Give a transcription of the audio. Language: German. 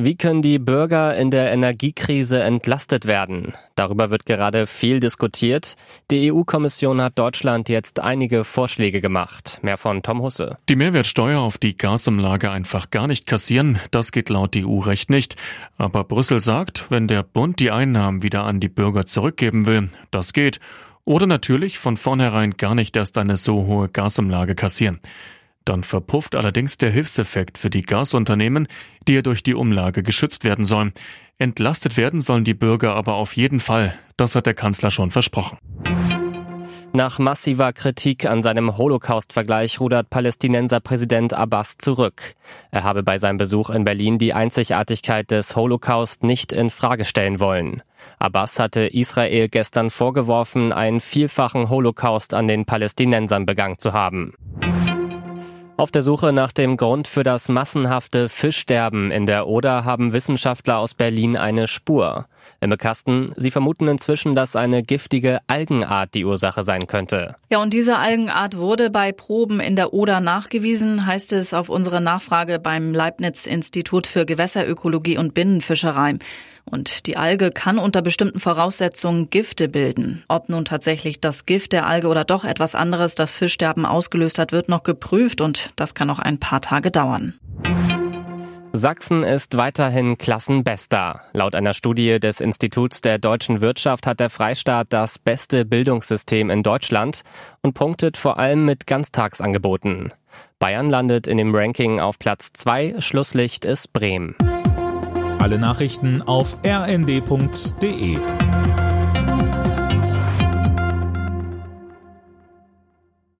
Wie können die Bürger in der Energiekrise entlastet werden? Darüber wird gerade viel diskutiert. Die EU-Kommission hat Deutschland jetzt einige Vorschläge gemacht. Mehr von Tom Husse. Die Mehrwertsteuer auf die Gasumlage einfach gar nicht kassieren, das geht laut EU-Recht nicht. Aber Brüssel sagt, wenn der Bund die Einnahmen wieder an die Bürger zurückgeben will, das geht. Oder natürlich von vornherein gar nicht erst eine so hohe Gasumlage kassieren. Dann verpufft allerdings der Hilfseffekt für die Gasunternehmen, die ja durch die Umlage geschützt werden sollen. Entlastet werden sollen die Bürger aber auf jeden Fall. Das hat der Kanzler schon versprochen. Nach massiver Kritik an seinem Holocaust-Vergleich rudert Palästinenser Präsident Abbas zurück. Er habe bei seinem Besuch in Berlin die Einzigartigkeit des Holocaust nicht in Frage stellen wollen. Abbas hatte Israel gestern vorgeworfen, einen vielfachen Holocaust an den Palästinensern begangen zu haben. Auf der Suche nach dem Grund für das massenhafte Fischsterben in der Oder haben Wissenschaftler aus Berlin eine Spur. Im Kasten, sie vermuten inzwischen, dass eine giftige Algenart die Ursache sein könnte. Ja, und diese Algenart wurde bei Proben in der Oder nachgewiesen, heißt es auf unsere Nachfrage beim Leibniz-Institut für Gewässerökologie und Binnenfischerei. Und die Alge kann unter bestimmten Voraussetzungen Gifte bilden. Ob nun tatsächlich das Gift der Alge oder doch etwas anderes das Fischsterben ausgelöst hat, wird noch geprüft und das kann noch ein paar Tage dauern. Sachsen ist weiterhin Klassenbester. Laut einer Studie des Instituts der deutschen Wirtschaft hat der Freistaat das beste Bildungssystem in Deutschland und punktet vor allem mit Ganztagsangeboten. Bayern landet in dem Ranking auf Platz 2, Schlusslicht ist Bremen. Alle Nachrichten auf rnd.de